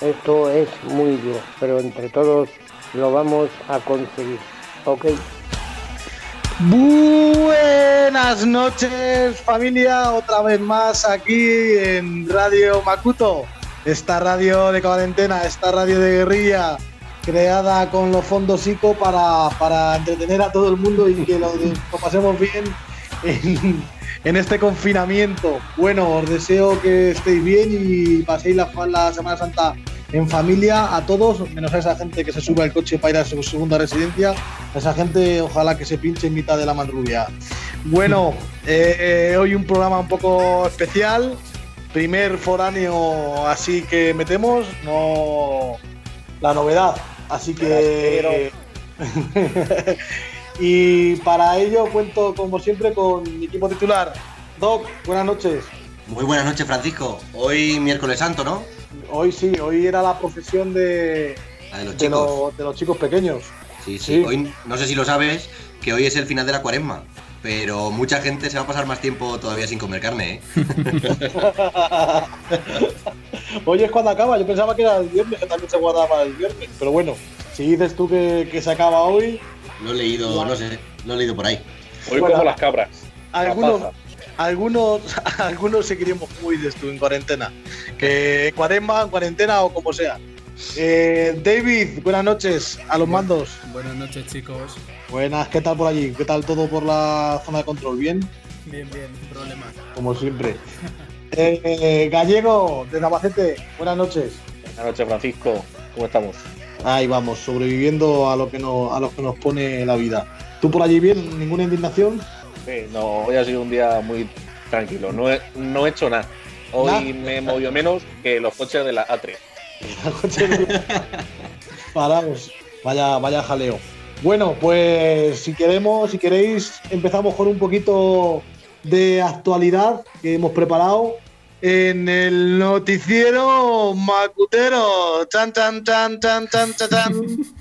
Esto es muy duro, pero entre todos lo vamos a conseguir. ¿Ok? Buenas noches familia, otra vez más aquí en Radio Makuto, esta radio de cuarentena, esta radio de guerrilla creada con los fondos ICO para, para entretener a todo el mundo y que lo, lo pasemos bien en, en este confinamiento. Bueno, os deseo que estéis bien y paséis la, la Semana Santa en familia a todos, menos a esa gente que se sube al coche para ir a su segunda residencia. A esa gente, ojalá que se pinche en mitad de la manrubia. Bueno, eh, eh, hoy un programa un poco especial. Primer foráneo así que metemos, no la novedad. Así que. y para ello cuento, como siempre, con mi equipo titular. Doc, buenas noches. Muy buenas noches, Francisco. Hoy miércoles santo, ¿no? Hoy sí, hoy era la profesión de, La de los de, chicos. los- de los chicos pequeños. Sí, sí, sí. Hoy, no sé si lo sabes, que hoy es el final de la cuaresma. Pero mucha gente se va a pasar más tiempo todavía sin comer carne, ¿eh? Hoy es cuando acaba, yo pensaba que era el viernes, que también se guardaba para el viernes. Pero bueno, si dices tú que, que se acaba hoy, Lo he leído, no sé, lo he leído por ahí. Hoy Bueno, como las cabras. algunos, paja. algunos, algunos seguiremos como dices tú en cuarentena. Que cuaresma, en cuarentena o como sea. Eh, David, buenas noches a los mandos. Buenas noches, chicos. Buenas, ¿qué tal por allí? ¿Qué tal todo por la zona de control? ¿Bien? Bien, bien, sin problemas. Como siempre. Eh, eh, Gallego, de Navacete, buenas noches. Buenas noches, Francisco. ¿Cómo estamos? Ahí vamos, sobreviviendo a lo que nos, a lo que nos pone la vida. ¿Tú por allí bien? ¿Ninguna indignación? Sí, no, hoy ha sido un día muy tranquilo. No he, no he hecho nada. Hoy me he movido menos que los coches de la A3. Paraos. Vaya, vaya jaleo. Bueno, pues si queremos, si queréis, empezamos con un poquito de actualidad que hemos preparado en el noticiero macutero. Chan, chan, chan, chan, chan, chan, chan.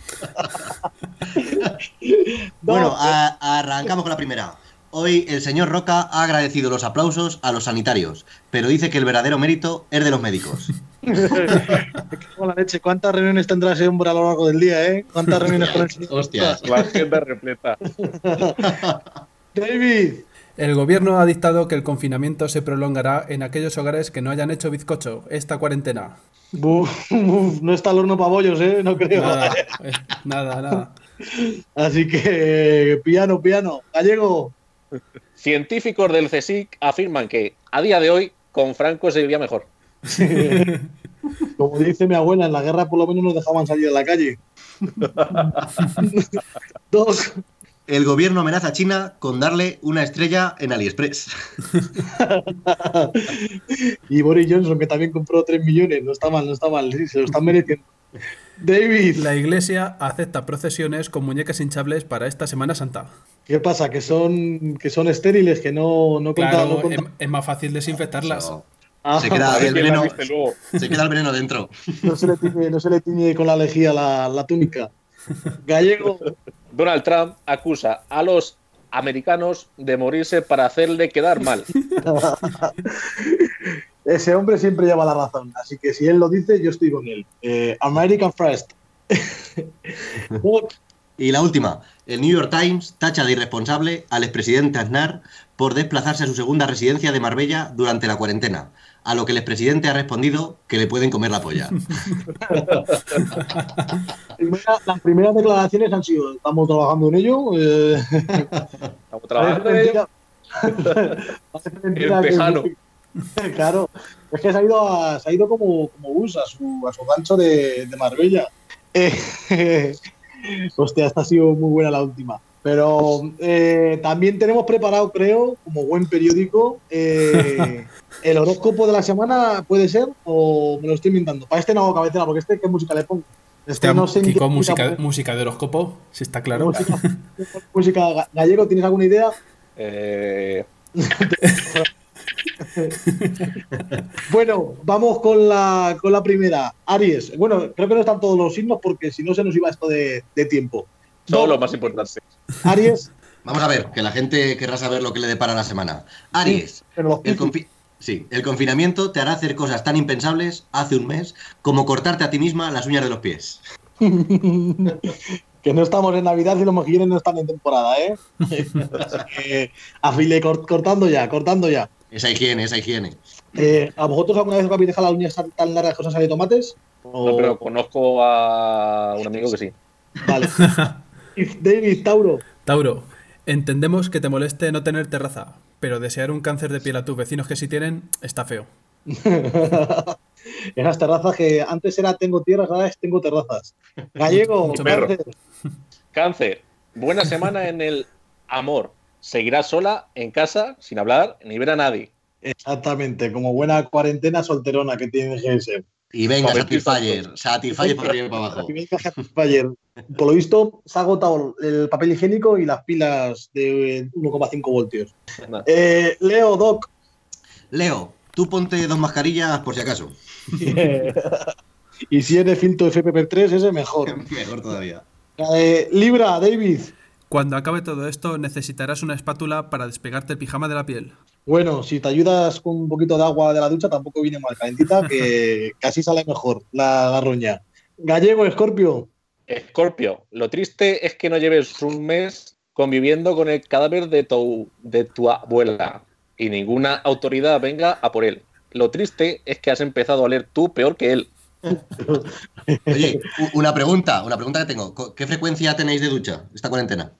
Bueno, arrancamos con la primera. Hoy el señor Roca ha agradecido los aplausos a los sanitarios, pero dice que el verdadero mérito es de los médicos. la leche, ¿cuántas reuniones tendrá ese hombre a lo largo del día, eh? ¿Cuántas reuniones con el señor? Hostias. La agenda repleta. David, El gobierno ha dictado que el confinamiento se prolongará en aquellos hogares que no hayan hecho bizcocho esta cuarentena. Buf, buf, no está el horno para bollos, ¿eh? No creo. Nada, eh, nada, nada. Así que, piano, piano. Gallego, Científicos del CSIC afirman que a día de hoy con Franco se vivía mejor. como dice mi abuela, en la guerra por lo menos nos dejaban salir a la calle. Dos, El gobierno amenaza a China con darle una estrella en AliExpress. y Boris Johnson, que también compró 3 millones. No está mal, no está mal. sí, se lo están mereciendo. David, La iglesia acepta procesiones con muñecas hinchables para esta Semana Santa. ¿Qué pasa? Que son, que son estériles, que no, no contan- Claro, no es, contan- es más fácil desinfectarlas. Ah, Se queda el veneno, se queda el veneno dentro. no, se le tiñe, no se le tiñe con la lejía la, la túnica. Gallego, Donald Trump acusa a los americanos de morirse para hacerle quedar mal. ese hombre siempre lleva la razón. Así que si él lo dice, yo estoy con él. Eh, American First. Y la última, el New York Times tacha de irresponsable al expresidente Aznar por desplazarse a su segunda residencia de Marbella durante la cuarentena, a lo que el expresidente ha respondido que le pueden comer la polla. Las primeras declaraciones han sido, estamos trabajando en ello. eh, Estamos trabajando en ello. Que- claro, es que se ha ido, a- se ha ido como, como bus a su, a su gancho de, de Marbella. Eh, hostia, esta ha sido muy buena la última. Pero eh, también tenemos preparado, creo, como buen periódico, eh, el horóscopo de la semana, ¿puede ser? ¿O me lo estoy inventando? Para este no hago cabecera, porque este, ¿qué música le pongo? Este no sé Kiko, música, de horóscopo, si está claro. Música, música ga- gallego, ¿tienes alguna idea? Eh, Bueno, vamos con la, con la primera. Aries. Bueno, creo que no están todos los signos porque si no se nos iba esto de, de tiempo. son No. los más importantes. Aries, Vamos a ver, que la gente querrá saber lo que le depara la semana. Aries, Pero los el, Piscis- confi- sí, el confinamiento te hará hacer cosas tan impensables hace un mes como cortarte a ti misma las uñas de los pies. que no estamos en Navidad y los mejillones no están en temporada, ¿eh? Así que, afile, cort- cortando ya, cortando ya. Esa higiene, esa higiene. Eh, ¿A vosotros alguna vez os habéis dejado las uñas tan, largas que os han salido tomates? O- No, pero conozco a un amigo que sí. Vale. David, Tauro. Tauro, entendemos que te moleste no tener terraza, pero desear un cáncer de piel a tus vecinos que sí tienen está feo. Esas terrazas que antes era tengo tierras, ahora es tengo terrazas. Gallego, cáncer. Cáncer, buena semana en el amor. Seguirás sola en casa, sin hablar ni ver a nadie. Exactamente, como buena cuarentena solterona que tiene que ser. Y venga, Satisfyer, Satisfyer por arriba y para abajo. Y venga, Satisfyer. Por lo visto, se ha agotado el papel higiénico y las pilas de 1,5 voltios. Eh, Leo, Doc. Leo, tú ponte dos mascarillas por si acaso. y si es de filtro FPP3, ese mejor. Mejor todavía. Eh, Libra, David. Cuando acabe todo esto, necesitarás una espátula para despegarte el pijama de la piel. Bueno, si te ayudas con un poquito de agua de la ducha, tampoco viene mal calentita, que casi sale mejor la garroña. Gallego, Escorpio. Escorpio, lo triste es que no lleves un mes conviviendo con el cadáver de tu, de tu abuela y ninguna autoridad venga a por él. Lo triste es que has empezado a oler tú peor que él. Oye, una pregunta, una pregunta que tengo. ¿Qué frecuencia tenéis de ducha esta cuarentena?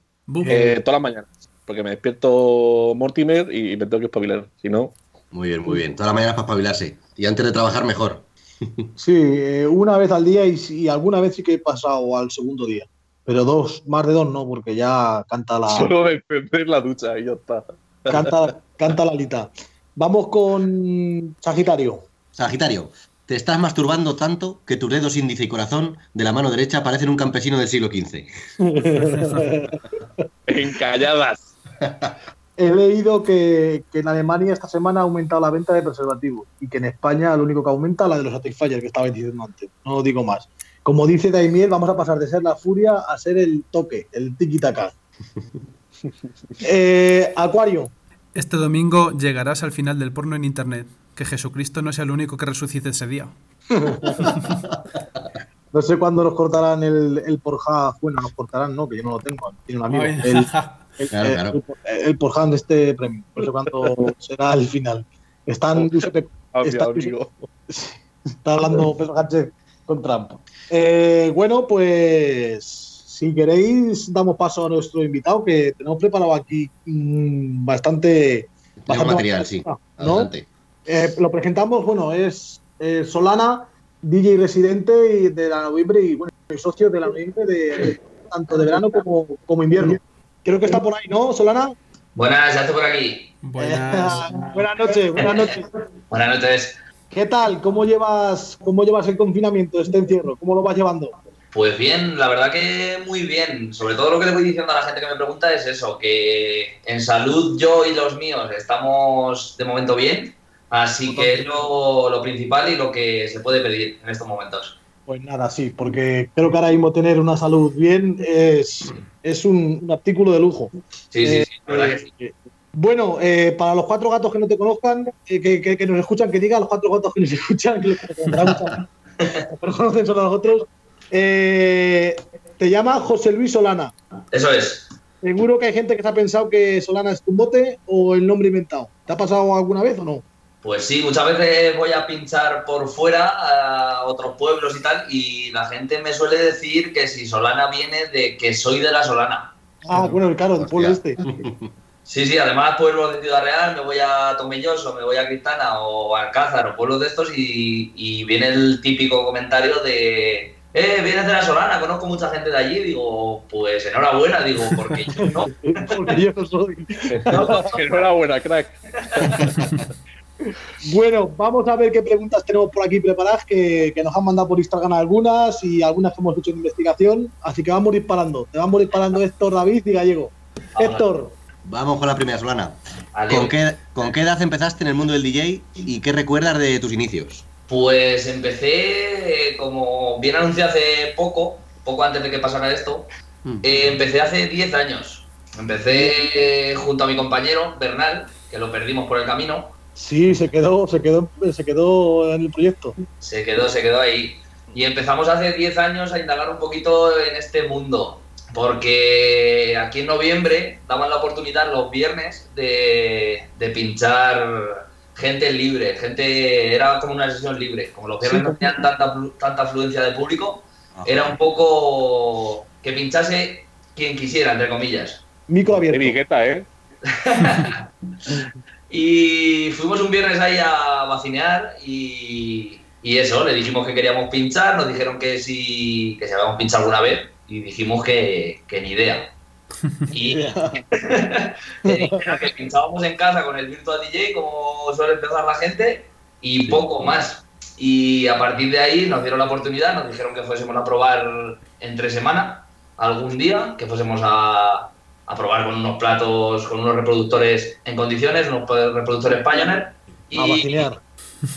Eh, todas las mañanas. Porque me despierto Mortimer y me tengo que espabilar. Si no, Muy bien, muy bien. Todas las mañanas para espabilarse. Y antes de trabajar, mejor. Sí, eh, una vez al día y, y alguna vez sí que he pasado al segundo día. Pero dos, más de dos no, porque ya canta la, solo de la ducha y ya está. canta, canta la lita. Vamos con Sagitario. Sagitario, te estás masturbando tanto que tus dedos índice y corazón de la mano derecha parecen un campesino del siglo XV. Encalladas. He leído que, que en Alemania esta semana ha aumentado la venta de preservativos y que en España lo único que aumenta es la de los Satisfyer que estaba diciendo antes. No digo más. Como dice Daimiel, vamos a pasar de ser la furia a ser el toque, el tiki-taka. Eh, Acuario. Este domingo llegarás al final del porno en internet. Que Jesucristo no sea el único que resucite ese día. No sé cuándo nos cortarán el, el Porja. Bueno, nos cortarán, no, que yo no lo tengo. Tiene un amigo. Ay, El, el, Claro, claro. el, el Porja de este premio. No sé cuándo será el final. Están Está-. Está hablando Pedro Sánchez con Trump. Eh, bueno, pues si queréis, damos paso a nuestro invitado, que tenemos preparado aquí mm, bastante, bastante material, sí. Eh, lo presentamos, bueno, es eh, Solana, DJ residente y de la noviembre y bueno, y socio de la noviembre de, de- tanto de verano como, como invierno. Creo que está por ahí, ¿no, Solana? Buenas, ya estoy por aquí. Buenas. buenas noches, buenas noches. Buenas noches. ¿Qué tal? ¿Cómo llevas, cómo llevas el confinamiento, este encierro? ¿Cómo lo vas llevando? Pues bien, la verdad que muy bien. Sobre todo lo que le voy diciendo a la gente que me pregunta es eso, que en salud yo y los míos estamos de momento bien, así que es lo, lo principal y lo que se puede pedir en estos momentos. Pues nada, sí, porque creo que ahora mismo tener una salud bien es, es un, un artículo de lujo. Sí, sí, Eh, sí, la verdad que sí. eh, Bueno, eh, para los cuatro gatos que no te conozcan, eh, que, que- que nos escuchan, que diga a los cuatro gatos que nos escuchan, que los pero conocen solo a nosotros. Eh, te llama José Luis Solana. Eso es. Seguro que hay gente que se ha pensado que Solana es tu bote o el nombre inventado. ¿Te ha pasado alguna vez o no? Pues sí, muchas veces voy a pinchar por fuera a otros pueblos y tal, y la gente me suele decir que si Solana viene de que soy de la Solana. Ah, bueno, claro, del pueblo este. Sí, sí, además pueblos de Ciudad Real, me voy a Tomelloso, me voy a Cristana o a Alcázar o pueblos de estos y, y viene el típico comentario de eh, vienes de la Solana, conozco mucha gente de allí, digo, pues enhorabuena, digo, porque yo no. Porque yo no soy. Enhorabuena, crack. Bueno, vamos a ver qué preguntas tenemos por aquí preparadas que, que nos han mandado por Instagram algunas y algunas que hemos hecho en investigación. Así que vamos disparando. Te vamos disparando Héctor, David y Gallego. Vamos. Héctor, Vamos con la primera, Solana. Adiós. ¿Con qué, ¿Con qué edad empezaste en el mundo del DJ y qué recuerdas de tus inicios? Pues empecé, eh, como bien anuncié hace poco, poco antes de que pasara esto, Mm. eh, empecé hace 10 años. Empecé junto a mi compañero, Bernal, que lo perdimos por el camino. Sí, se quedó, se quedó, se quedó en el proyecto. Se quedó, se quedó ahí. Y empezamos hace 10 años a indagar un poquito en este mundo. Porque aquí en noviembre daban la oportunidad los viernes de, de pinchar gente libre, gente, era como una sesión libre. Como los viernes Sí, no tenían tanta, tanta afluencia de público, era un poco que pinchase quien quisiera, entre comillas. Micro Qué abierto. vigueta, ¿eh? Y fuimos un viernes ahí a vacinear y, y eso, le dijimos que queríamos pinchar, nos dijeron que sí, que si habíamos pinchado alguna vez y dijimos que, que ni idea. Y que dijeron que pinchábamos en casa con el Virtual DJ como suele empezar la gente y poco más. Y a partir de ahí nos dieron la oportunidad, nos dijeron que fuésemos a probar entre semana, algún día, que fuésemos a, a probar con unos platos, con unos reproductores en condiciones, unos reproductores Pioneer. Y, A vacinear.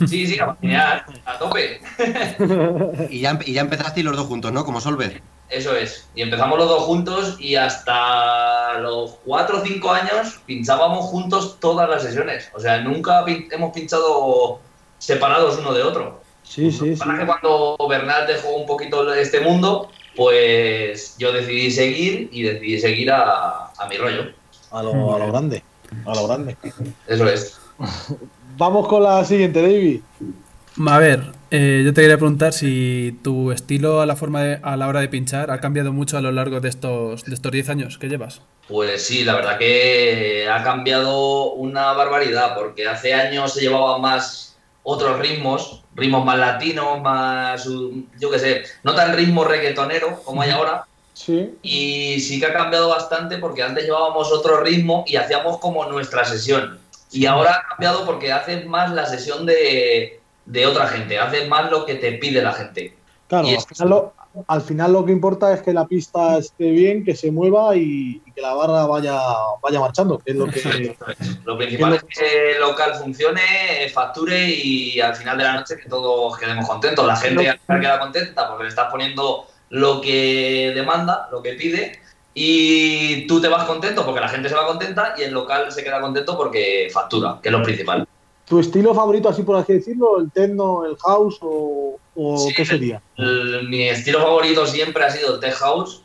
Sí, sí, a vacinear, a tope. Y ya, y ya empezasteis los dos juntos, ¿no? Como Solver. Eso es. Y empezamos los dos juntos y hasta los 4 o 5 años pinchábamos juntos todas las sesiones. O sea, nunca pin- hemos pinchado separados uno de otro. Sí, sí, sí. Para que cuando Bernal dejó un poquito este mundo, pues yo decidí seguir y decidí seguir a, a mi rollo. A lo, a lo grande. A lo grande. Eso es. Vamos con la siguiente, David. A ver, eh, yo te quería preguntar si tu estilo a la, forma de- a la hora de pinchar ha cambiado mucho a lo largo de estos de estos 10 años que llevas. Pues sí, la verdad que ha cambiado una barbaridad, porque hace años se llevaban más otros ritmos, ritmos más latinos, más, yo qué sé, no tan ritmo reggaetonero como hay ahora, Sí. y sí que ha cambiado bastante porque antes llevábamos otro ritmo y hacíamos como nuestra sesión. Y ahora ha cambiado porque haces más la sesión de, de otra gente, haces más lo que te pide la gente. Claro, al final, lo, al final lo que importa es que la pista esté bien, que se mueva y, y que la barra vaya, vaya marchando, que es lo que. Lo principal es que el local funcione, facture y al final de la noche que todos quedemos contentos. La gente al final queda contenta porque le estás poniendo lo que demanda, lo que pide y tú te vas contento porque la gente se va contenta y el local se queda contento porque factura, que es lo principal. ¿Tu estilo favorito, así por así decirlo? ¿El techno, el house o, o Sí. qué sería? El- mi estilo favorito siempre ha sido el tech house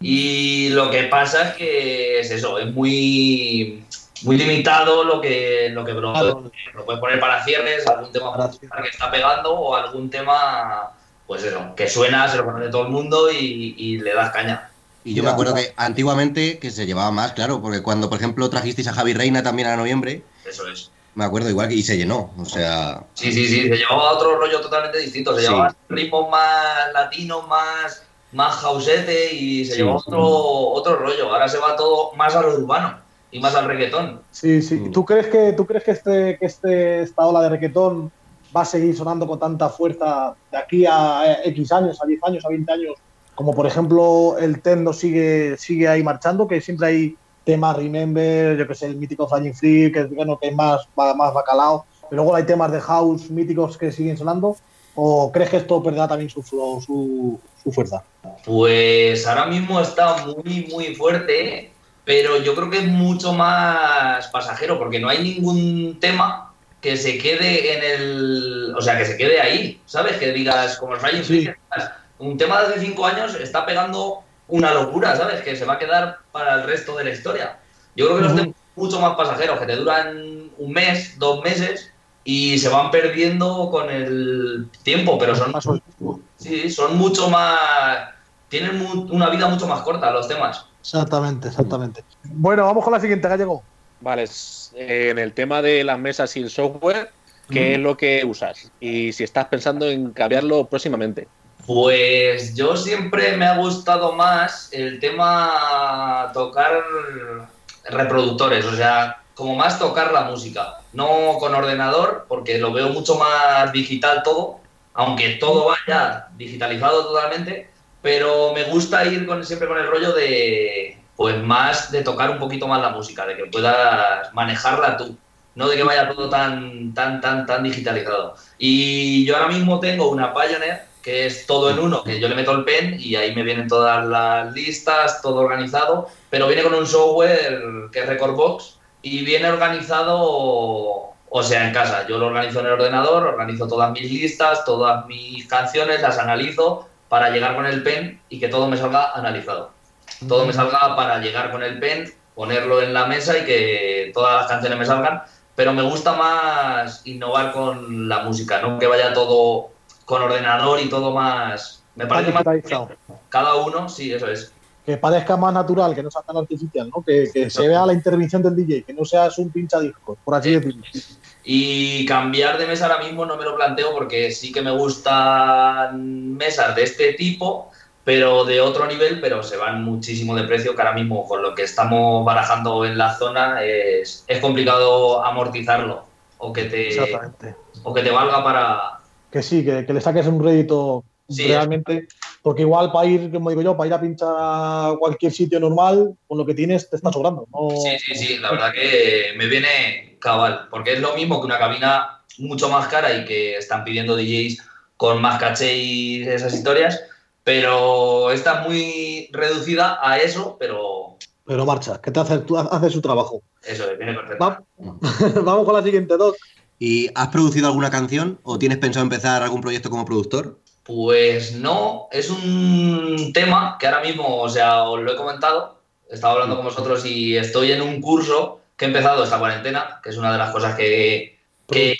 y lo que pasa es que es eso, es muy muy limitado lo que lo que lo, Claro. lo puedes poner para cierres, algún tema Para que está pegando o algún tema pues eso, que suena, se lo conoce todo el mundo y, y le das caña. Y yo me acuerdo que antiguamente que se llevaba más, claro, porque cuando, por ejemplo, trajisteis a Javi Reina también a noviembre, Eso es. Me acuerdo igual que y se llenó. O sea, Sí, sí, sí, se llevaba otro rollo totalmente distinto, se Sí. llevaba ritmos más latinos, más más hausete y se Sí. llevaba otro otro rollo. Ahora se va todo más a lo urbano y más al reggaetón. Sí, sí. Mm. ¿Tú crees que, tú crees que, este, que este, esta ola de reggaetón va a seguir sonando con tanta fuerza de aquí a eh, X años, a 10 años, a 20 años? Como por ejemplo el techno sigue, sigue ahí marchando, que siempre hay temas Remember, yo que sé, el mítico Flying Free, que es bueno, que es más, más bacalao. Pero luego hay temas de house míticos que siguen sonando. ¿O crees que esto perderá también su, su, su fuerza? Pues ahora mismo está muy, muy fuerte, pero yo creo que es mucho más pasajero, porque no hay ningún tema que se quede en el. O sea, que se quede ahí, ¿sabes? Que digas, como el Flying Free, Sí. digas, un tema de hace cinco años está pegando una locura, ¿sabes? Que se va a quedar para el resto de la historia. Yo creo que los temas son mucho más pasajeros, que te duran un mes, dos meses y se van perdiendo con el tiempo, pero son Paso- Sí, son mucho más. Tienen mu- una vida mucho más corta los temas. Exactamente, exactamente. Bueno, vamos con la siguiente, Gallego. Vale, eh, en el tema de las mesas y el software, ¿qué es lo que usas? Y si estás pensando en cambiarlo próximamente. Pues yo siempre me ha gustado más el tema tocar reproductores, o sea, como más tocar la música, no con ordenador, porque lo veo mucho más digital todo, aunque todo vaya digitalizado totalmente, pero me gusta ir con, siempre con el rollo de, pues más de tocar un poquito más la música, de que puedas manejarla tú, no de que vaya todo tan, tan, tan, tan digitalizado. Y yo ahora mismo tengo una Pioneer que es todo en uno, que yo le meto el pen y ahí me vienen todas las listas, todo organizado, pero viene con un software que es Recordbox y viene organizado, o sea, en casa. Yo lo organizo en el ordenador, organizo todas mis listas, todas mis canciones, las analizo para llegar con el pen y que todo me salga analizado. Todo me salga para llegar con el pen, ponerlo en la mesa y que todas las canciones me salgan. Pero me gusta más innovar con la música, no que vaya todo con ordenador y todo más. Me parece más. Cada uno, sí, eso es. Que parezca más natural, que no sea tan artificial, ¿no? Que, que se vea la intervención del DJ, que no seas un pinchadiscos, por así Sí. decirlo. Y cambiar de mesa ahora mismo no me lo planteo porque sí que me gustan mesas de este tipo, pero de otro nivel, pero se van muchísimo de precio, que ahora mismo con lo que estamos barajando en la zona es, es complicado amortizarlo o que te, Exactamente. o que te valga para... Que sí, que, que le saques un rédito Sí, realmente. Porque igual para ir, como digo yo, para ir a pinchar a cualquier sitio normal, con lo que tienes te está sobrando. ¿no? Sí, sí, sí, la verdad que me viene cabal, porque es lo mismo que una cabina mucho más cara y que están pidiendo DJs con más caché y esas historias, pero esta es muy reducida a eso, pero Pero marcha, que te hace, tú haces su trabajo. eso viene perfecto. Va- Vamos con la siguiente, Doc. ¿Y has producido alguna canción o tienes pensado empezar algún proyecto como productor? Pues no, es un tema que ahora mismo, o sea, os lo he comentado, he estado hablando con vosotros y estoy en un curso que he empezado esta cuarentena, que es una de las cosas que, que.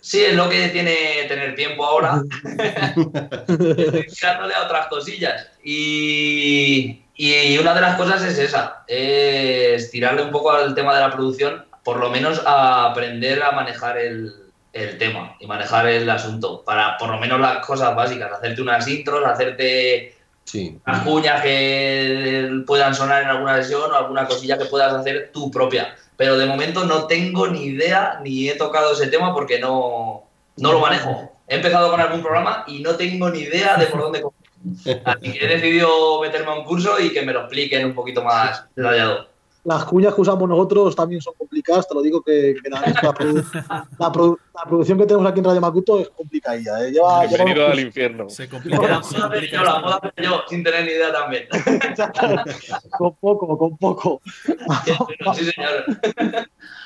Sí, es lo que tiene tener tiempo ahora. Estoy tirándole a otras cosillas. Y, y una de las cosas es esa, es tirarle un poco al tema de la producción, por lo menos a aprender a manejar el, el tema y manejar el asunto, para por lo menos las cosas básicas, hacerte unas intros, hacerte Sí. unas cuñas que puedan sonar en alguna sesión o alguna cosilla que puedas hacer tú propia. Pero de momento no tengo ni idea ni he tocado ese tema porque no, no lo manejo. He empezado con algún programa y no tengo ni idea de por dónde coger. Así que he decidido meterme a un curso y que me lo expliquen un poquito más detallado. Las cuñas que usamos nosotros también son complicadas, te lo digo que, que la, la produ- la produ- la producción que tenemos aquí en Radio Macuto es complicadilla. ¿eh? Lleva, lleva Bienvenido unos al infierno. Se complica. yo, la hacer yo, sin tener ni idea también. con poco, con poco. Sí, señor.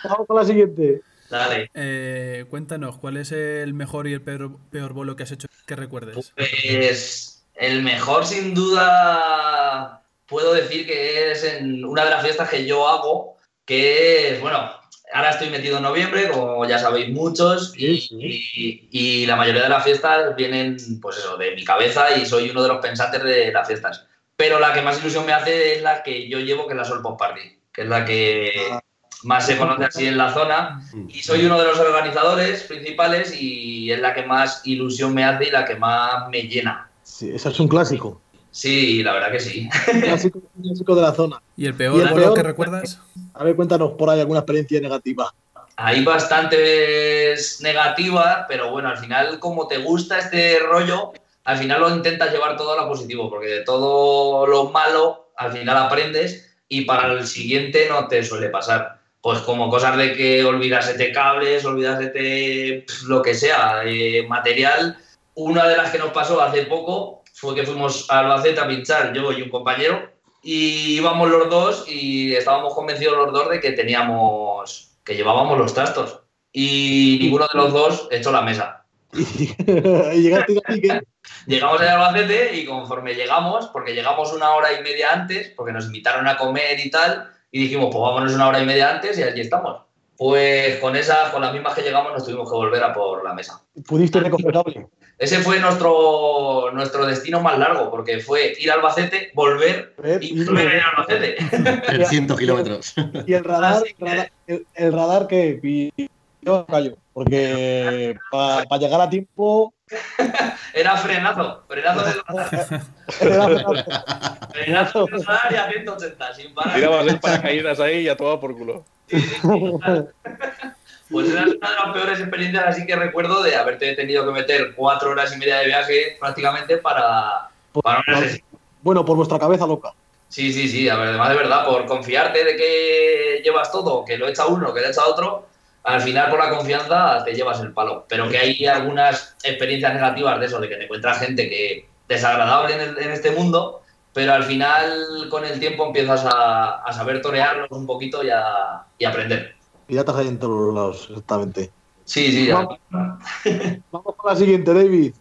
Vamos con la siguiente. Dale. Eh, cuéntanos, ¿cuál es el mejor y el peor, peor bolo que has hecho que recuerdes? Pues el mejor sin duda puedo decir que es en una de las fiestas que yo hago, que es, bueno, ahora estoy metido en noviembre, como ya sabéis muchos, y, y- y la mayoría de las fiestas vienen, pues eso, de mi cabeza y soy uno de los pensantes de las fiestas. Pero la que más ilusión me hace es la que yo llevo, que es la Sol Pop Party, que es la que más se conoce así en la zona. Y soy uno de los organizadores principales y es la que más ilusión me hace y la que más me llena. Sí, eso es un clásico. Sí, la verdad que sí. Clásico, clásico de la zona. ¿Y el ¿Y peor el peor? que recuerdas? A ver, cuéntanos por ahí alguna experiencia negativa. Hay bastantes negativas, pero bueno, al final, como te gusta este rollo, al final lo intentas llevar todo a lo positivo, porque de todo lo malo, al final aprendes y para el siguiente no te suele pasar. Pues como cosas de que olvidasete cables, olvidasete pf, lo que sea, eh, material. Una de las que nos pasó hace poco fue que fuimos a Albacete a pinchar, yo y un compañero, y íbamos los dos y estábamos convencidos los dos de que teníamos, que llevábamos los trastos. Y ninguno de los dos echó la mesa. llegaste que Llegamos a Albacete y conforme llegamos, porque llegamos una hora y media antes, porque nos invitaron a comer y tal, y dijimos, pues vámonos una hora y media antes y allí estamos. Pues con esas, con las mismas que llegamos, nos tuvimos que volver a por la mesa. pudiste recoger cable. Ese fue nuestro, nuestro destino más largo, porque fue ir a Albacete, volver y volver a ir a Albacete. 300 kilómetros. Y el radar, el, el radar que pidió callo. Porque para llegar a tiempo Era frenazo, frenazo de era- frenazo de radar y a 180, sin parar. Tirabas el paracaídas ahí y a toda por culo. Sí, sí, sí. Pues era una de las peores experiencias así que recuerdo de haberte tenido que meter cuatro horas y media de viaje prácticamente para, para una sesión. bueno, por vuestra cabeza loca. Sí, sí, sí, a ver, además de verdad, por confiarte de que llevas todo, que lo echa uno, que lo echa otro, al final por la confianza te llevas el palo. Pero que hay algunas experiencias negativas de eso, de que te encuentras gente que desagradable en, el- en este mundo, pero al final con el tiempo empiezas a, a saber torearlos un poquito y, a, y aprender. Piratas hay en todos los lados, exactamente. Sí, sí, ya. Vamos. Vamos con la siguiente, David.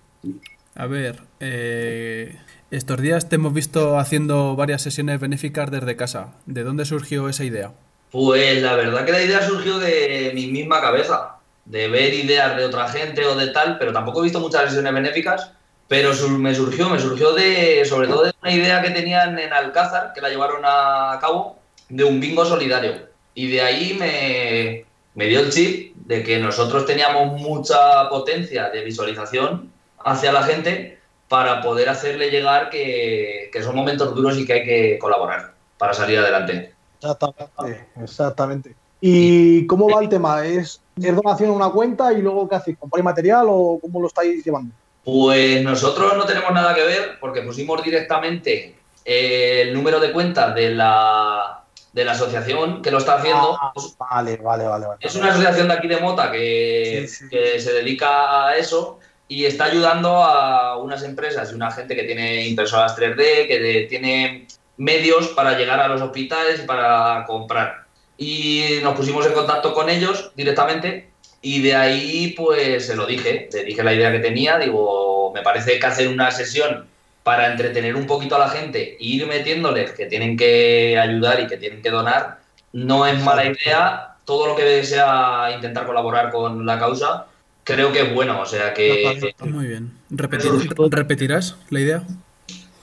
A ver, eh, estos días te hemos visto haciendo varias sesiones benéficas desde casa. ¿De dónde surgió esa idea? Pues la verdad que la idea surgió de mi misma cabeza, de ver ideas de otra gente o de tal, pero tampoco he visto muchas sesiones benéficas, pero me surgió, me surgió de, sobre todo de una idea que tenían en Alcázar, que la llevaron a cabo, de un bingo solidario. Y de ahí me, me dio el chip de que nosotros teníamos mucha potencia de visualización hacia la gente para poder hacerle llegar que, que son momentos duros y que hay que colaborar para salir adelante. Exactamente, exactamente. ¿Y cómo va el tema? ¿Es, es donación a una cuenta y luego qué hacéis? ¿Compráis material o cómo lo estáis llevando? Pues nosotros no tenemos nada que ver porque pusimos directamente eh, el número de cuentas de la, de la asociación que lo está haciendo. Ah, Es- vale, vale, vale. vale. Es una asociación de aquí de Mota que, Sí, sí. que se dedica a eso y está ayudando a unas empresas y una gente que tiene impresoras 3D, que de- tiene medios para llegar a los hospitales y para comprar. Y nos pusimos en contacto con ellos directamente y de ahí pues se lo dije, le dije la idea que tenía, digo, me parece que hacer una sesión para entretener un poquito a la gente e ir metiéndoles que tienen que ayudar y que tienen que donar, no es mala idea. Todo lo que sea intentar colaborar con la causa, creo que es bueno. O sea que, Muy bien. Repetir- ¿Repetirás la idea?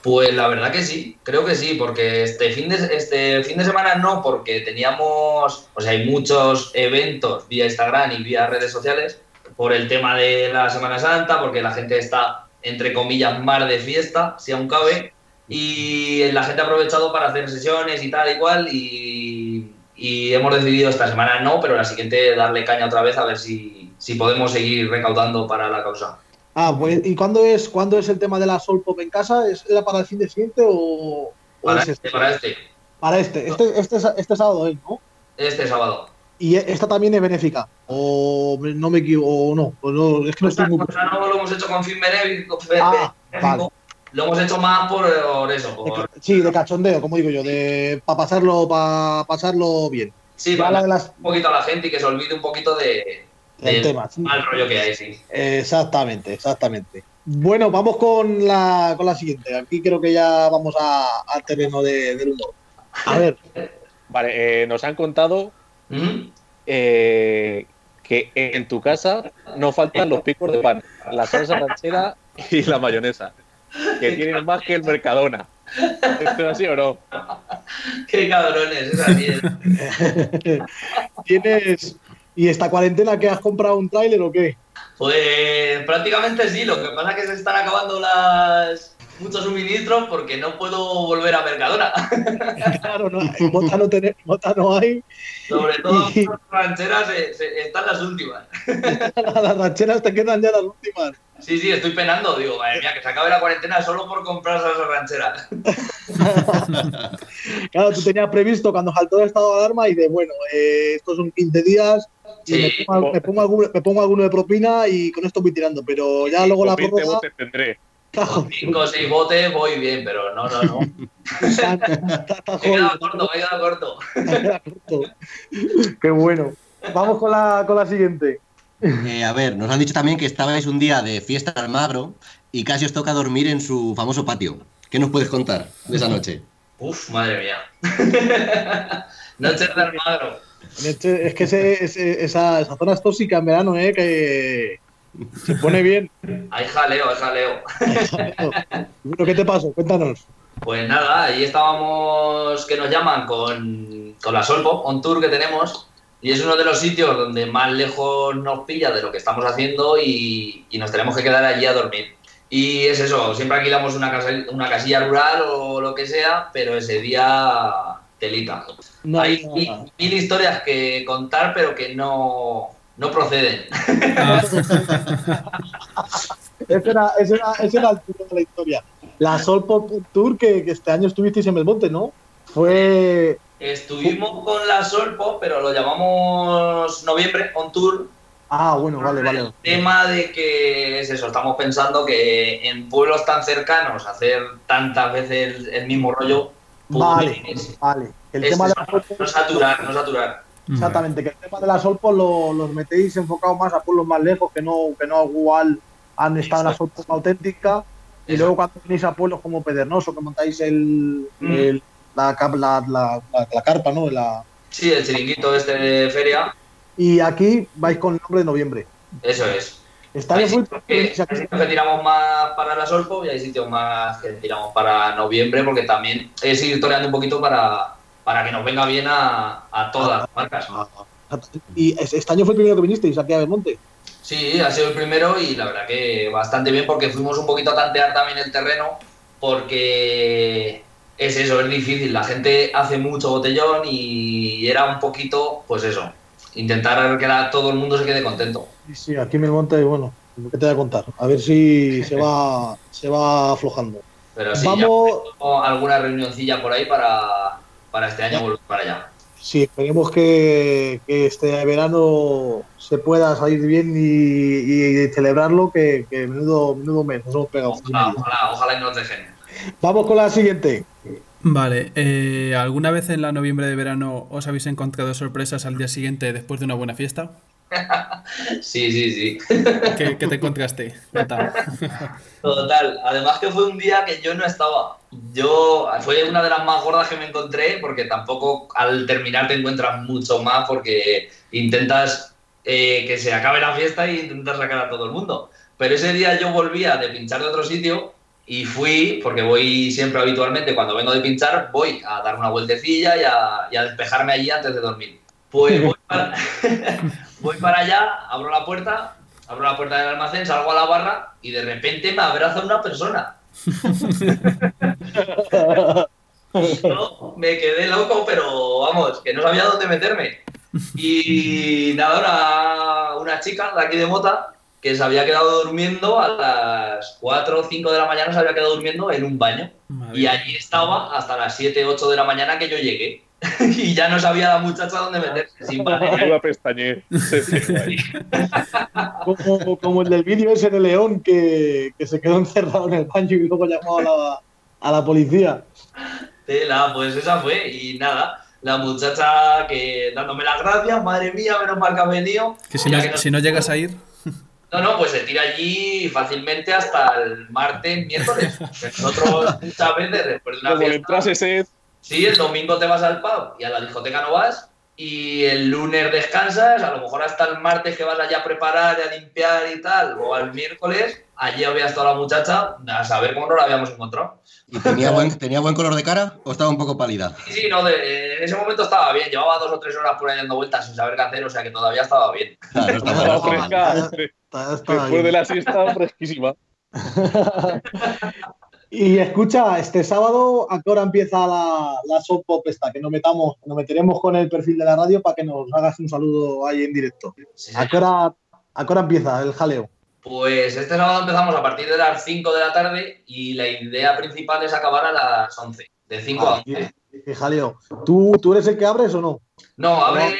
Pues la verdad que sí, creo que sí, porque este fin de, este fin de semana no, porque teníamos, o sea, hay muchos eventos vía Instagram y vía redes sociales por el tema de la Semana Santa, porque la gente está, entre comillas, más de fiesta, si aún cabe, y la gente ha aprovechado para hacer sesiones y tal y cual, y, y hemos decidido esta semana no, pero la siguiente darle caña otra vez a ver si, si podemos seguir recaudando para la causa. Ah, pues, ¿y cuándo es, cuándo es el tema de la Sol Pop en casa? ¿Es, ¿Era para el fin de siguiente o, o Para es este, este? para este, Para este. Este, este, este sábado es, ¿no? este sábado. Y esta también es benéfica. O no me equivoco, o no. No, es que no estoy muy. No lo hemos hecho con fin benéfico, Ah, vale. lo hemos hecho más por, eso, por, sí, de cachondeo, como digo yo, de para pasarlo, para pasarlo bien. sí, Ya para la de las un poquito a la gente y que se olvide un poquito de, del tema. sí. mal rollo que hay, sí. Exactamente, exactamente. Bueno, vamos con la, con la siguiente. Aquí creo que ya vamos a- al terreno de- del humor. A ver, Vale, eh, nos han contado ¿Mm? eh, que en tu casa no faltan los picos de pan, la salsa ranchera y la mayonesa, que tienen más que el Mercadona. ¿Esto es así o no? Qué cabrones, es así. es. ¿tienes. ¿Y esta cuarentena que has comprado un tráiler o qué? Pues prácticamente sí, lo que pasa es que se están acabando las muchos suministros porque no puedo volver a Mercadona. Claro, no, Mota no, Mota no hay. Sobre todo Y- las rancheras eh, se- están las últimas. Las rancheras te quedan ya las últimas. Sí, sí, estoy penando. Digo, madre mía, que se acabe la cuarentena solo por comprar salsa ranchera. Claro, tú tenías previsto cuando saltó el estado de alarma y de bueno, eh, estos son 15 días Sí. me, pongo, me, pongo alguno, me pongo alguno de propina y con esto voy tirando. Pero ya luego la Con 20 prórroga. botes tendré. Tajo, Cinco o seis botes voy bien, pero no, no, no. está- está- está Me he quedado jodido. corto, me he quedado corto. Qué bueno. Vamos con la, con la siguiente. Eh, a ver, nos han dicho también que estabais un día de fiesta al Magro y casi os toca dormir en su famoso patio. ¿Qué nos puedes contar de esa noche? Uf, madre mía. Noches de Almagro. Este- Es que ese- ese- esa, esa zona es tóxica en verano, ¿eh? Que se pone bien. Hay jaleo, hay jaleo. Bueno, ¿qué te pasó? Cuéntanos. Pues nada, ahí estábamos que nos llaman con, con la Solpop on tour que tenemos y es uno de los sitios donde más lejos nos pilla de lo que estamos haciendo y, y nos tenemos que quedar allí a dormir. Y es eso, siempre alquilamos una, casa, una casilla rural o lo que sea, pero ese día telita. No Hay hay mil, historias que contar, pero que no, no proceden. Ah, Ese era, ese era, ese era el punto de la historia. La Sol Pop Tour que, que este año estuvisteis en Belmonte, ¿no? Fue. Estuvimos con la Solpo, pero lo llamamos noviembre, on tour. Ah, bueno, vale, vale. El tema de que es eso, estamos pensando que en pueblos tan cercanos hacer tantas veces el, el mismo rollo. Vale, pues, vale. El es tema de eso, la Solpo, no saturar, no saturar. exactamente, que el tema de la Solpo lo- los metéis enfocados más a pueblos más lejos, que no, que no igual han estado en la Solpo auténtica. Y Eso. luego cuando venís a pueblos como Pedernoso, que montáis el, Mm. el- la, cap- la, la- la- la carpa, ¿no? La, Sí, el chiringuito este de feria, y aquí vais con el nombre de noviembre. eso es. Está Hay sitios que, que tiramos más para la Solpo y hay sitios más que tiramos para noviembre, porque también es ir toreando un poquito para, para que nos venga bien a, a todas las marcas. Y es- este año fue el primero que vinisteis aquí a Belmonte. Sí, ha sido el primero y la verdad que bastante bien porque fuimos un poquito a tantear también el terreno porque es eso, es difícil. La gente hace mucho botellón y era un poquito, pues eso, intentar que la- todo el mundo se quede contento. Sí, sí, aquí en Belmonte, bueno, ¿qué te voy a contar? A ver si se va, se va aflojando. Pero sí, Vamos, ya tengo alguna reunioncilla por ahí para, para este año volver para allá. sí, esperemos que, que este verano se pueda salir bien y, y celebrarlo, que, que menudo, menudo mes nos hemos pegado. Ojalá, ojalá, ojalá y nos dejen. Vamos con la siguiente. Vale, eh, ¿alguna vez en la noviembre de verano os habéis encontrado sorpresas al día siguiente después de una buena fiesta? Sí, sí, sí. ¿Qué, qué te encontraste? Total. Además que fue un día que yo no estaba. Yo fue una de las más gordas que me encontré porque tampoco al terminar te encuentras mucho más porque intentas eh, que se acabe la fiesta e intentas sacar a todo el mundo. Pero ese día yo volvía de pinchar de otro sitio y fui, porque voy siempre habitualmente cuando vengo de pinchar, voy a dar una vueltecilla y a, y a despejarme allí antes de dormir. Pues voy para, voy para allá, abro la puerta, abro la puerta del almacén, salgo a la barra y de repente me abraza una persona. Y yo me quedé loco, pero vamos, que no sabía dónde meterme. Y nada, una, una chica de aquí de Mota que se había quedado durmiendo a las 4 o 5 de la mañana, se había quedado durmiendo en un baño. Madre Y allí estaba hasta las 7, 8 de la mañana que yo llegué. y ya no sabía la muchacha dónde meterse, sin. Iba a pestañear. Como, como el del vídeo ese de León que, que se quedó encerrado en el baño y luego llamó a la, a la policía. Tela, pues esa fue. Y nada, la muchacha que dándome las gracias, madre mía, menos mal que ha venido. Que si no, que no- si no llegas a ir, No, no, pues se tira allí fácilmente hasta el martes, miércoles. Nosotros muchas veces después de una Como le fiesta, entrase sed, sí, el domingo te vas al pub y a la discoteca no vas y el lunes descansas, a lo mejor hasta el martes que vas allá a preparar y a limpiar y tal, o al miércoles, allí había estado la muchacha, a saber cómo no la habíamos encontrado. ¿Y tenía buen, tenía buen color de cara o estestaba un poco pálida? Sí, sí, no, de- en ese momento estaba bien, llevaba dos o tres horas por ahí dando vueltas sin saber qué hacer, o sea que todavía estaba bien. Claro, estaba- estaba fresca. Después bien. de la siesta, fresquísima. Y escucha, este sábado, ¿a qué hora empieza la, la Soft Pop esta? Que nos metamos, nos meteremos con el perfil de la radio para que nos hagas un saludo ahí en directo. Sí, ¿A qué hora, a qué hora empieza el jaleo? Pues este sábado empezamos a partir de las 5 de la tarde y la idea principal es acabar a las 11, de 5 a Ah, 11. ¿Qué jaleo? ¿Tú, ¿Tú eres el que abres o no? No, abre,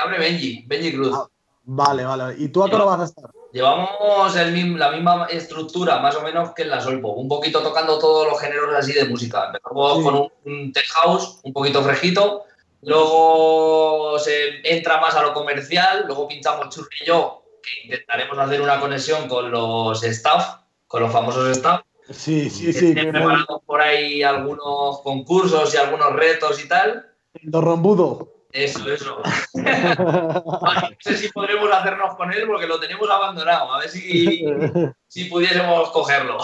abre Benji, Benji Cruz. Ah. Vale, vale. ¿Y tú a qué hora vas a estar? Llevamos el la misma estructura, más o menos, que en la Solpo. Un poquito tocando todos los géneros así de música. Empezamos Sí. con un, un tech house, un poquito fresquito. Luego se entra más a lo comercial. Luego pinchamos Churri y yo, que intentaremos hacer una conexión con los staff, con los famosos staff. Sí, sí, sí. Preparado por ahí algunos concursos y algunos retos y tal. El rombudo. Eso, eso. No sé si podremos hacernos con él porque lo tenemos abandonado. A ver si, si pudiésemos cogerlo.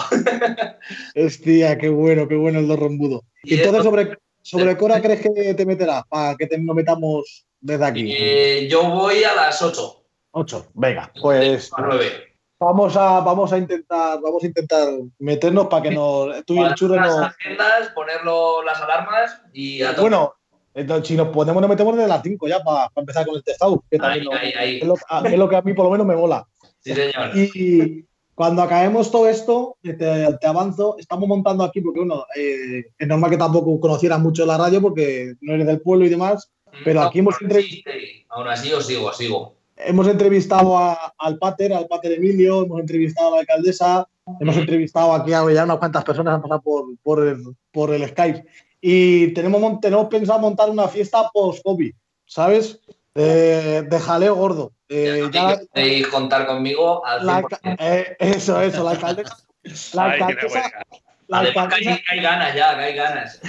Hostia, qué bueno, qué bueno el dos rombudo. Y ¿Y entonces sobre, sobre hora crees que te meterás? Para que te, nos metamos desde aquí. Eh, yo voy a las 8. Ocho. Venga, pues A 9. vamos a, vamos a intentar, vamos a intentar meternos para que nos, tú y el churro las no. agendas, ponerlo las alarmas y a. Bueno, entonces, si nos ponemos, nos metemos desde las 5 ya para empezar con el test out, que, también lo- es lo, a- es lo que a mí por lo menos me mola. Sí, señor. Y, Cuando acabemos todo esto, te, te avanzo, estamos montando aquí, porque uno, eh, es normal que tampoco conocieras mucho la radio porque no eres del pueblo y demás, pero aquí hemos, aún entre- así, sí, aún así os sigo, os sigo. hemos entrevistado a- al Pater, al Pater Emilio, hemos entrevistado a la alcaldesa, hemos entrevistado aquí a ya unas cuantas personas han pasado por, por, el, por el Skype. Y tenemos, mon- tenemos pensado montar una fiesta post-COVID, ¿sabes? De, de jaleo gordo. Eh, ya- podéis contar conmigo al la 100%. alca- eh, eso, eso, la alcaldesa. La alcaldesa, la alcaldesa- hay, que hay ganas ya, que hay ganas.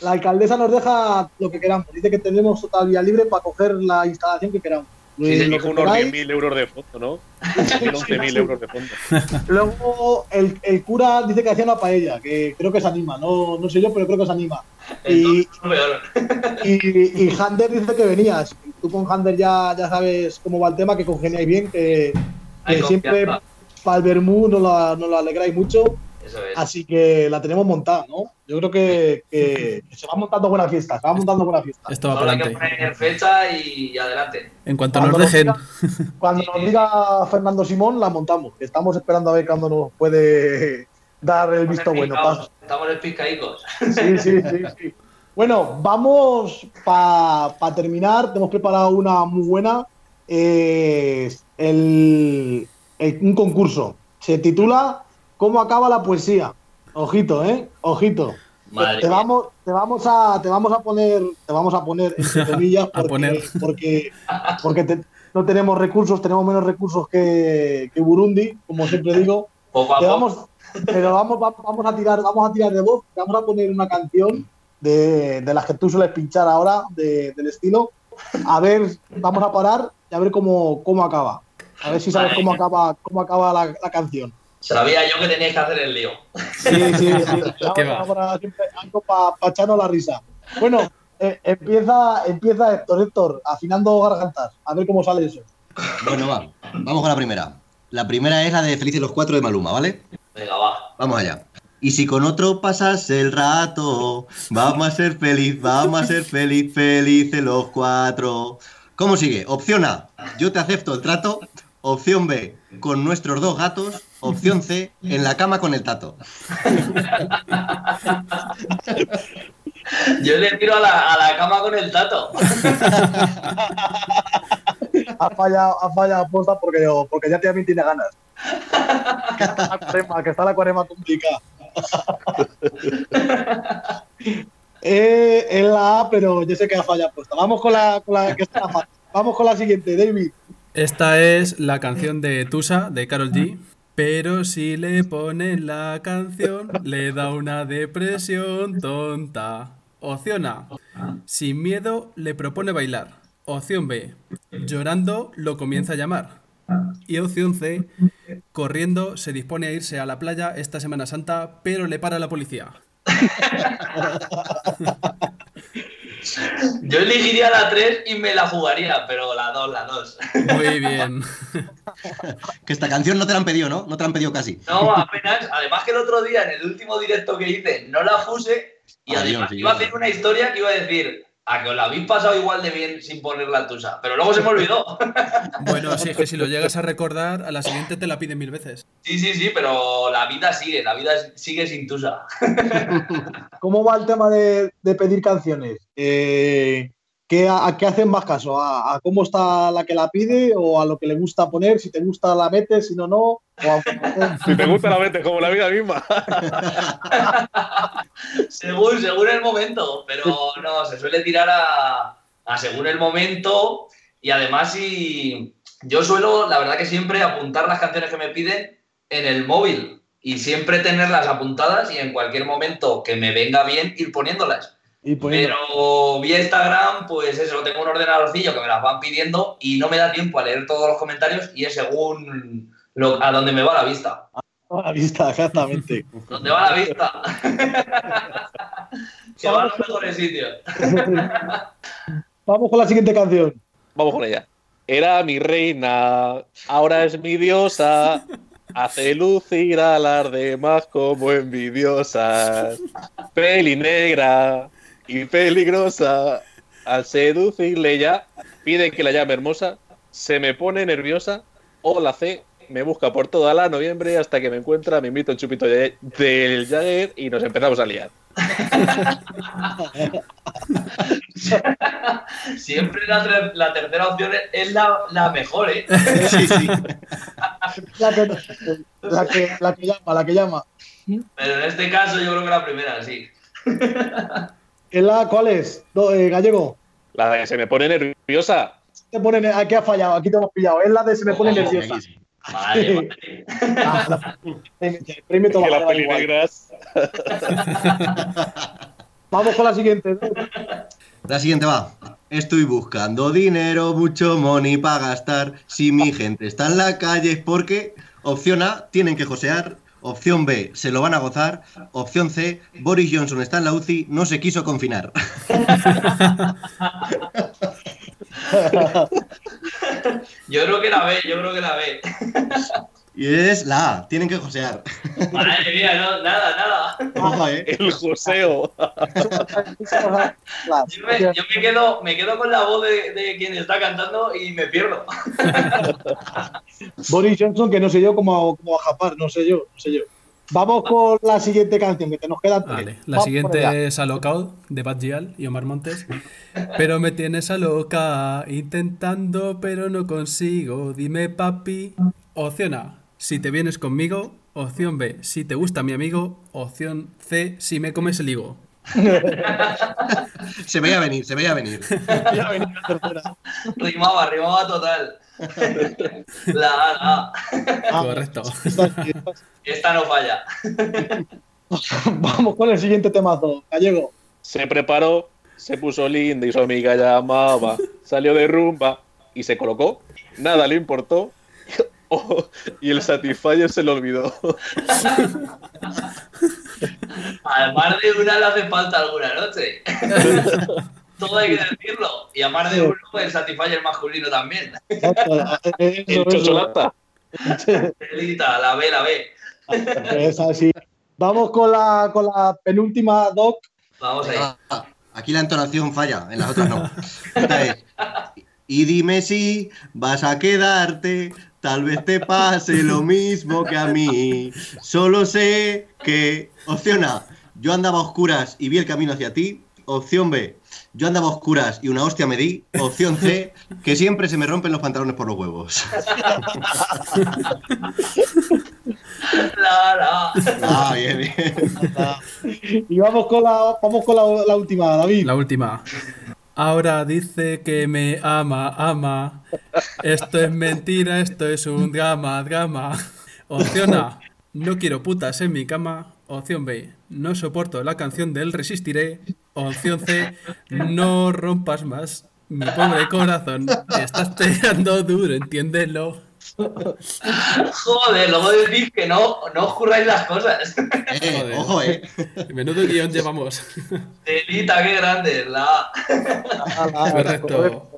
la alcaldesa nos deja lo que queramos. Dice que tenemos total vía libre para coger la instalación que queramos. Sí, se dijo que unos queráis. 10.000 euros de fondo, ¿no? 11.000 euros de fondo. Luego el, el cura dice que hacía una paella, que creo que se anima. No, no sé yo, pero creo que se anima. Y, y, y Hander dice que venías. Tú con Hander ya, ya sabes cómo va el tema, que congeniáis bien, que, siempre para el Bermú no la, no la alegráis mucho. Eso es. Así que la tenemos montada, ¿no? Yo creo que, que se va montando buena fiesta, se va montando buena fiesta. Esto va Solo para hay que adelante. poner fecha y adelante. En cuanto Cuando nos nos dejen. diga- Cuando nos diga Fernando Simón, la montamos. Estamos esperando a ver cuándo nos puede dar el visto bueno. Estamos- Estamos en piscaicos. Sí, sí, sí, sí. Bueno, vamos para terminar. Te hemos preparado una muy buena. eh, el, el- un concurso. Se titula ¿Cómo acaba la poesía? Ojito, ¿eh? Ojito. Madre te vamos, te vamos a, te vamos a poner, te vamos a poner entre comillas porque, poner. porque, porque te- no tenemos recursos, tenemos menos recursos que, que Burundi, como siempre digo. Poco a Te poco. vamos, pero vamos, va- vamos a tirar, vamos a tirar de voz, te vamos a poner una canción de, de las que tú sueles pinchar ahora, de- del estilo. A ver, vamos a parar y a ver cómo, cómo acaba. A ver si sabes cómo acaba, cómo acaba la, la canción. Sabía yo que teníais que hacer el lío. Sí, sí, sí. Algo para echarnos la risa. Bueno, eh, empieza, empieza Héctor, Héctor, afinando gargantas. A ver cómo sale eso. Bueno, va. Vamos con la primera. La primera es la de Felices los Cuatro de Maluma, ¿vale? Venga, va. Vamos allá. Y si con otro pasas el rato, vamos a ser feliz, vamos a ser feliz, felices los cuatro. ¿Cómo sigue? Opción A, yo te acepto el trato. Opción B, con nuestros dos gatos. Opción C, en la cama con el tato. Yo le tiro a la, a la cama con el tato. Ha fallado, ha fallado aposta porque, porque ya también tiene ganas. Que está la cuarema, que está la cuarema complicada. eh, es la A, pero yo sé que ha fallado aposta. Vamos con la, con la que está. Vamos con la siguiente, David. Esta es la canción de Tusa, de Carol G. Pero si le ponen la canción, le da una depresión tonta. Opción A. Sin miedo le propone bailar. Opción B. Llorando lo comienza a llamar. Y opción C. Corriendo se dispone a irse a la playa esta Semana Santa, pero le para la policía. Yo elegiría la 3 y me la jugaría, pero la 2, la 2. Muy bien. Que esta canción no te la han pedido, ¿no? No te la han pedido casi. No, apenas. Además que el otro día, en el último directo que hice, no la puse y Adiós, además iba a hacer una historia que iba a decir a que os la habéis pasado igual de bien sin poner la tusa. Pero luego se me olvidó. Bueno, si es que si lo llegas a recordar, a la siguiente te la piden mil veces. Sí, sí, sí, pero la vida sigue, la vida sigue sin tusa. ¿Cómo va el tema de, de pedir canciones? Eh, ¿qué, a, a qué hacen más caso? ¿A, a cómo está la que la pide o a lo que le gusta poner? Si te gusta la metes, si no, no. O a- Si te gusta la metes como la vida misma. según, según el momento, pero no, se suele tirar a, a según el momento y además si yo suelo, la verdad que siempre apuntar las canciones que me piden en el móvil y siempre tenerlas apuntadas y en cualquier momento que me venga bien ir poniéndolas. Y. Pero vía Instagram, pues eso, tengo un ordenadorcillo que me las van pidiendo y no me da tiempo a leer todos los comentarios y es según lo- a donde me va la vista. A la vista, exactamente. ¿Dónde va la vista? que va a los mejores sitios. Vamos con la siguiente canción. Vamos con ella. Era mi reina, ahora es mi diosa. Hace lucir a las demás como envidiosas. Peli negra y peligrosa. Al seducirle ya, pide que la llame hermosa. Se me pone nerviosa. O la C, me busca por toda la noviembre hasta que me encuentra, me invito un chupito de- del Jagger y nos empezamos a liar. Siempre la, la tercera opción es- es la, la mejor, ¿eh? Sí, sí. La que, la, que, la que llama, la que llama. Pero en este caso yo creo que la primera, sí. ¿Es la, ¿Cuál es? Do- eh, Gallego. La de se me pone nerviosa. Te pone, aquí ha fallado, aquí te hemos pillado. Es la de se me pone Oh, nerviosa. Sí. Vale, vale. Ah, la- el premio Que las pelinegras. Vamos con la siguiente. ¿no? La siguiente va. Estoy buscando dinero, mucho money para gastar. Si mi gente está en la calle es porque. Opción A, tienen que josear. Opción B, se lo van a gozar. Opción C, Boris Johnson está en la UCI, no se quiso confinar. Yo creo que la ve, yo creo que la ve. Y es la A, tienen que josear. Madre mía, no, nada, nada. Ojo, eh. El joseo. Yo me, yo me quedo, me quedo con la voz de, de quien está cantando y me pierdo. Boris Johnson, que no sé yo cómo, cómo a japar, no sé yo, no sé yo. Vamos con la siguiente canción, que te nos quedan tres. Vale, la Vamos siguiente es Alocao de Bad Gyal y Omar Montes. Pero me tienes a loca, intentando, pero no consigo. Dime, papi. Opción A, si te vienes conmigo. Opción B, si te gusta mi amigo. Opción C, si me comes el higo. Se veía venir, se veía venir. Rimaba, rimaba total. La A, la A. Ah, Correcto. Esta no falla. Vamos con el siguiente temazo, Gallego. Se preparó, se puso linda y su amiga llamaba. Salió de rumba y se colocó. Nada le importó. Oh, y el Satisfyer se lo olvidó. Además de una le hace falta alguna noche. Todo hay que decirlo. Y a más de uno, el Satisfyer masculino también. Eso, El eso. chocholata. Celita, la B, la B. Es así. Vamos con la, con la penúltima doc. Vamos ahí. Ah, aquí la entonación falla, en las otras no. Esta es. Y dime si vas a quedarte, tal vez te pase lo mismo que a mí. Solo sé que. Opción A, yo andaba a oscuras y vi el camino hacia ti. Opción B, yo andaba a oscuras y una hostia me di. Opción C, que siempre se me rompen los pantalones por los huevos. La, la. Ah, bien, bien. Y vamos con la, vamos con la, la última, David. La última. Ahora dice que me ama, ama. Esto es mentira, esto es un drama, drama. Opción A. No quiero putas en mi cama. Opción B. No soporto la canción del Resistiré. Opción C. No rompas más. Mi pobre corazón. Estás pegando duro, entiéndelo. Joder, luego decís que no, no os curráis las cosas. Eh, Joder. ojo, eh. Menudo guion llevamos. Celita, qué grande. La. Ah, Correcto. correcto.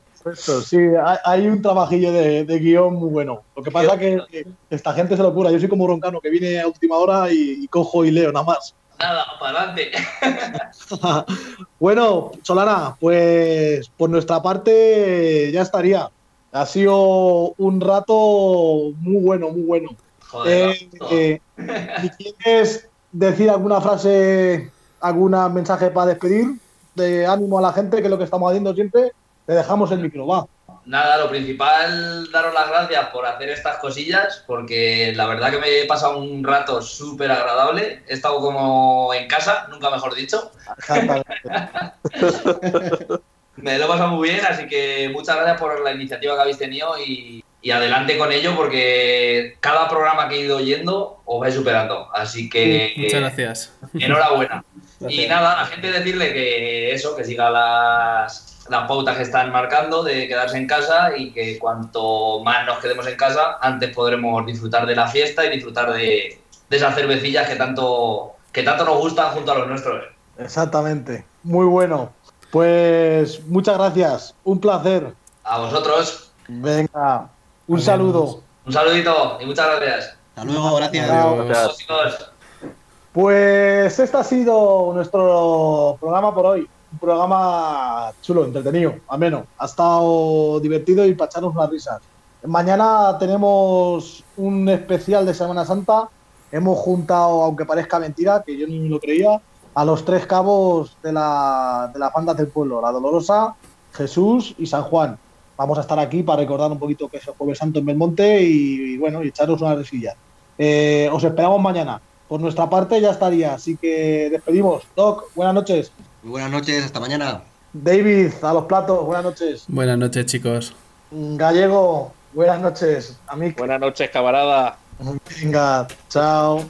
Sí, hay, hay un trabajillo de, de guion muy bueno. Lo que pasa es que, que esta gente se lo cura. Yo soy como Roncano, que viene a última hora y, y cojo y leo nada más. Nada, para adelante. bueno, Solana, pues por nuestra parte ya estaría. Ha sido un rato muy bueno, muy bueno. Joder, Eh, eh, si quieres decir alguna frase, algún mensaje para despedir, de ánimo a la gente, que es lo que estamos haciendo siempre, te dejamos el micro, va. Nada, lo principal, daros las gracias por hacer estas cosillas, porque la verdad que me he pasado un rato súper agradable. He estado como en casa, nunca mejor dicho. Me lo he pasado muy bien, así que muchas gracias por la iniciativa que habéis tenido y, y adelante con ello, porque cada programa que he ido oyendo os vais superando. Así que Muchas gracias. enhorabuena. Y nada, a la gente decirle que eso, que siga las, las pautas que están marcando de quedarse en casa y que cuanto más nos quedemos en casa, antes podremos disfrutar de la fiesta y disfrutar de, de esas cervecillas que tanto, que tanto nos gustan junto a los nuestros. Exactamente. Muy bueno. Pues muchas gracias. Un placer. A vosotros, Venga. Un Adiós. saludo. un saludito y muchas gracias. Hasta luego, gracias. Adiós. Pues este ha sido nuestro programa por hoy. Un programa chulo, entretenido, ameno. Ha estado divertido y para echarnos unas risas. Mañana tenemos un especial de Semana Santa. Hemos juntado, aunque parezca mentira, que yo ni lo creía, a los tres cabos de la, de las bandas del pueblo, la Dolorosa, Jesús y San Juan. Vamos a estar aquí para recordar un poquito que es el Jueves Santo en Belmonte y, bueno, y echaros una risilla. Eh, os esperamos mañana. Por nuestra parte ya estaría, así que despedimos. Doc, buenas noches. Muy buenas noches, hasta mañana. David, a los platos, buenas noches. Buenas noches, chicos. Gallego, buenas noches. A mí. Buenas noches, camarada. Venga, chao.